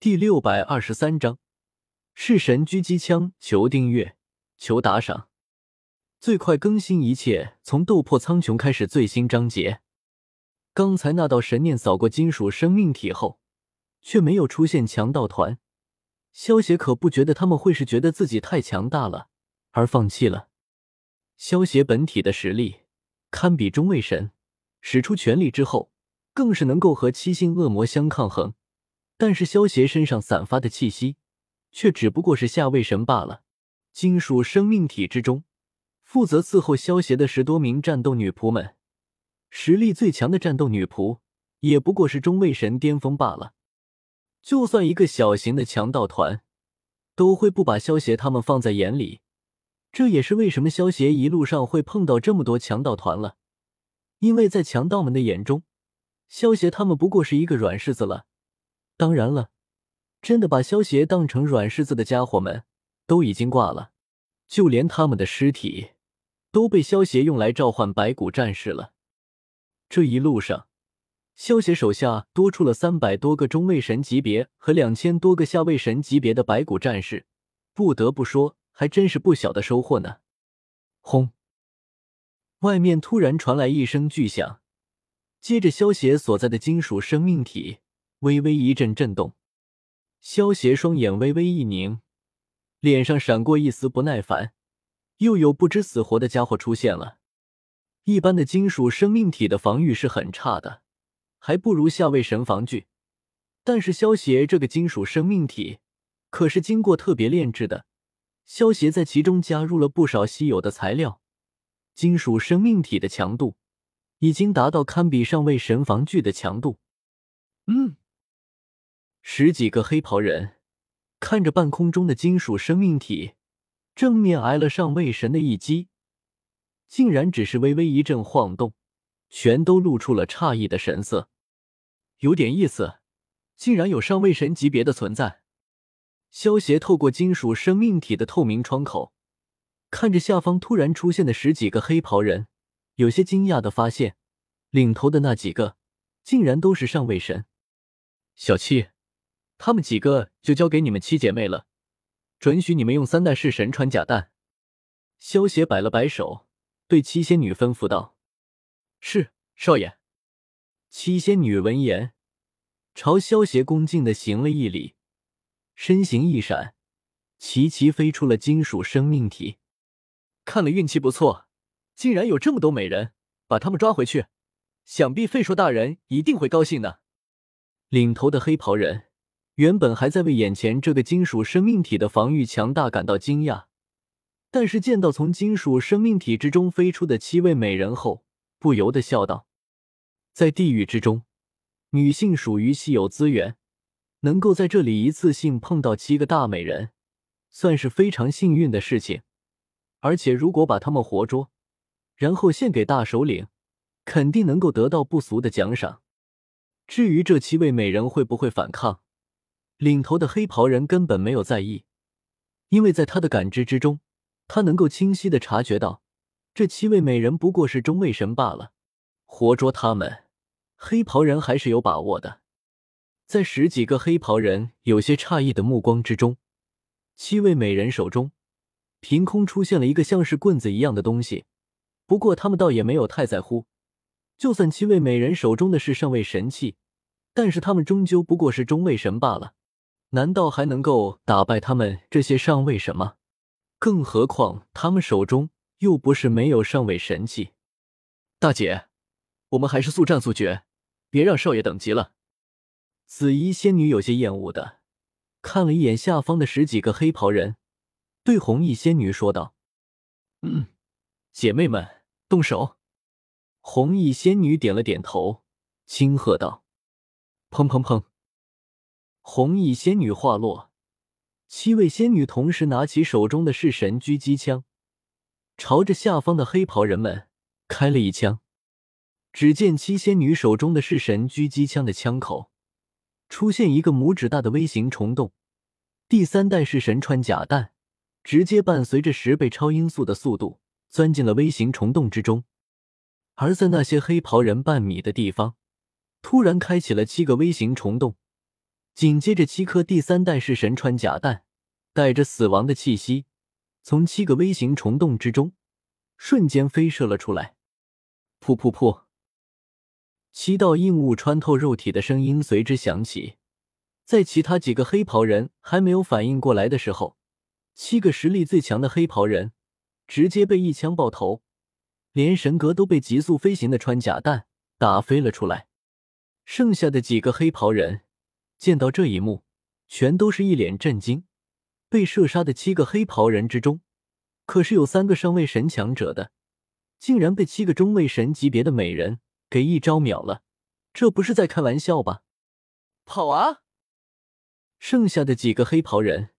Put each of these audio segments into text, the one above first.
第六百二十三章，弑神狙击枪。求订阅，求打赏，最快更新一切从斗破苍穹开始最新章节。刚才那道神念扫过金属生命体后，却没有出现强盗团。萧协可不觉得他们会是觉得自己太强大了而放弃了。萧协本体的实力堪比中位神，使出全力之后，更是能够和七星恶魔相抗衡。但是萧协身上散发的气息，却只不过是下位神罢了。金属生命体之中，负责伺候萧协的十多名战斗女仆们，实力最强的战斗女仆，也不过是中位神巅峰罢了。就算一个小型的强盗团，都会不把萧协他们放在眼里。这也是为什么萧协一路上会碰到这么多强盗团了，因为在强盗们的眼中，萧协他们不过是一个软柿子了。当然了，真的把萧协当成软柿子的家伙们都已经挂了，就连他们的尸体都被萧协用来召唤白骨战士了。这一路上，萧协手下多出了三百多个中位神级别和两千多个下位神级别的白骨战士，不得不说，还真是不小的收获呢。轰！外面突然传来一声巨响，接着萧协所在的金属生命体。微微一阵震动，萧协双眼微微一凝，脸上闪过一丝不耐烦。又有不知死活的家伙出现了。一般的金属生命体的防御是很差的，还不如下位神防具。但是萧协这个金属生命体可是经过特别炼制的，萧协在其中加入了不少稀有的材料，金属生命体的强度已经达到堪比上位神防具的强度。嗯。十几个黑袍人看着半空中的金属生命体，正面挨了上位神的一击，竟然只是微微一阵晃动，全都露出了诧异的神色。有点意思，竟然有上位神级别的存在。萧协透过金属生命体的透明窗口，看着下方突然出现的十几个黑袍人，有些惊讶的发现，领头的那几个竟然都是上位神。小七。他们几个就交给你们七姐妹了，准许你们用三代式神穿假弹。萧协摆了摆手，对七仙女吩咐道：“是，少爷。”七仙女闻言，朝萧协恭敬的行了一礼，身形一闪，齐齐飞出了金属生命体。看了运气不错，竟然有这么多美人，把他们抓回去，想必费硕大人一定会高兴的。领头的黑袍人。原本还在为眼前这个金属生命体的防御强大感到惊讶，但是见到从金属生命体之中飞出的七位美人后，不由得笑道：“在地狱之中，女性属于稀有资源，能够在这里一次性碰到七个大美人，算是非常幸运的事情。而且如果把她们活捉，然后献给大首领，肯定能够得到不俗的奖赏。至于这七位美人会不会反抗？”领头的黑袍人根本没有在意，因为在他的感知之中，他能够清晰的察觉到，这七位美人不过是中位神罢了。活捉他们，黑袍人还是有把握的。在十几个黑袍人有些诧异的目光之中，七位美人手中凭空出现了一个像是棍子一样的东西。不过他们倒也没有太在乎，就算七位美人手中的是上位神器，但是他们终究不过是中位神罢了。难道还能够打败他们这些上位神吗？更何况他们手中又不是没有上位神器。大姐，我们还是速战速决，别让少爷等急了。紫衣仙女有些厌恶的看了一眼下方的十几个黑袍人，对红衣仙女说道：“嗯，姐妹们，动手。”红衣仙女点了点头，轻喝道：“砰砰砰！”红衣仙女话落，七位仙女同时拿起手中的弑神狙击枪，朝着下方的黑袍人们开了一枪。只见七仙女手中的弑神狙击枪的枪口出现一个拇指大的微型虫洞，第三代弑神穿甲弹直接伴随着十倍超音速的速度钻进了微型虫洞之中。而在那些黑袍人半米的地方，突然开启了七个微型虫洞。紧接着，七颗第三代式神穿甲弹带着死亡的气息，从七个微型虫洞之中瞬间飞射了出来。噗噗噗！七道硬物穿透肉体的声音随之响起。在其他几个黑袍人还没有反应过来的时候，七个实力最强的黑袍人直接被一枪爆头，连神格都被急速飞行的穿甲弹打飞了出来。剩下的几个黑袍人。见到这一幕，全都是一脸震惊。被射杀的七个黑袍人之中，可是有三个上位神强者的，竟然被七个中位神级别的美人给一招秒了，这不是在开玩笑吧？跑啊！剩下的几个黑袍人，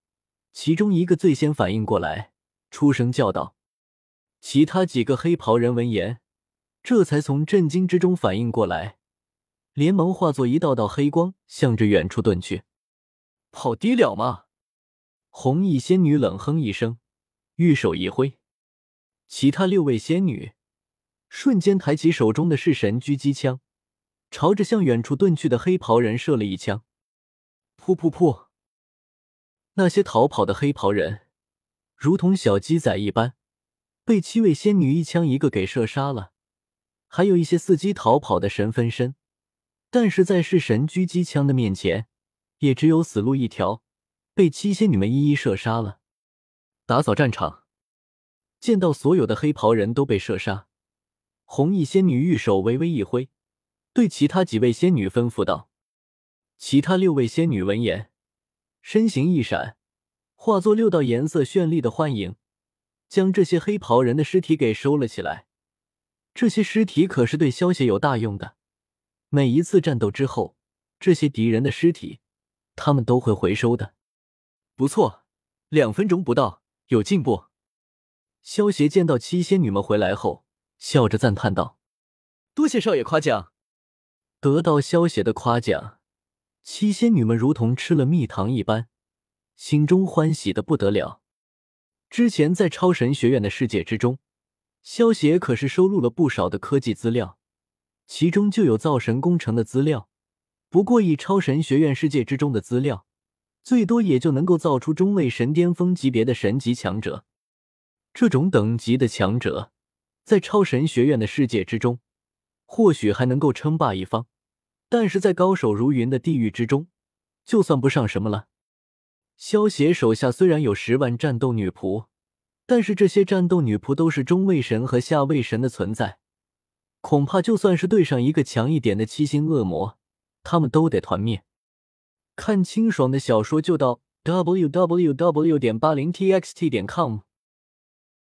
其中一个最先反应过来，出声叫道。其他几个黑袍人闻言，这才从震惊之中反应过来。连忙化作一道道黑光，向着远处遁去。跑低了吗？红衣仙女冷哼一声，玉手一挥，其他六位仙女瞬间抬起手中的弑神狙击枪，朝着向远处遁去的黑袍人射了一枪。噗噗噗！那些逃跑的黑袍人如同小鸡仔一般，被七位仙女一枪一个给射杀了。还有一些伺机逃跑的神分身。但是在弑神狙击枪的面前，也只有死路一条，被七仙女们一一射杀了。打扫战场，见到所有的黑袍人都被射杀，红衣仙女玉手微微一挥，对其他几位仙女吩咐道：“其他六位仙女闻言，身形一闪，化作六道颜色绚丽的幻影，将这些黑袍人的尸体给收了起来。这些尸体可是对萧邪有大用的。”每一次战斗之后，这些敌人的尸体，他们都会回收的。不错，两分钟不到，有进步。萧协见到七仙女们回来后，笑着赞叹道：“多谢少爷夸奖。”得到萧协的夸奖，七仙女们如同吃了蜜糖一般，心中欢喜的不得了。之前在超神学院的世界之中，萧协可是收录了不少的科技资料。其中就有造神工程的资料，不过以超神学院世界之中的资料，最多也就能够造出中位神巅峰级别的神级强者。这种等级的强者，在超神学院的世界之中，或许还能够称霸一方，但是在高手如云的地狱之中，就算不上什么了。萧协手下虽然有十万战斗女仆，但是这些战斗女仆都是中位神和下位神的存在。恐怕就算是对上一个强一点的七星恶魔，他们都得团灭。看清爽的小说就到 w w w. 点八零 t x t 点 com。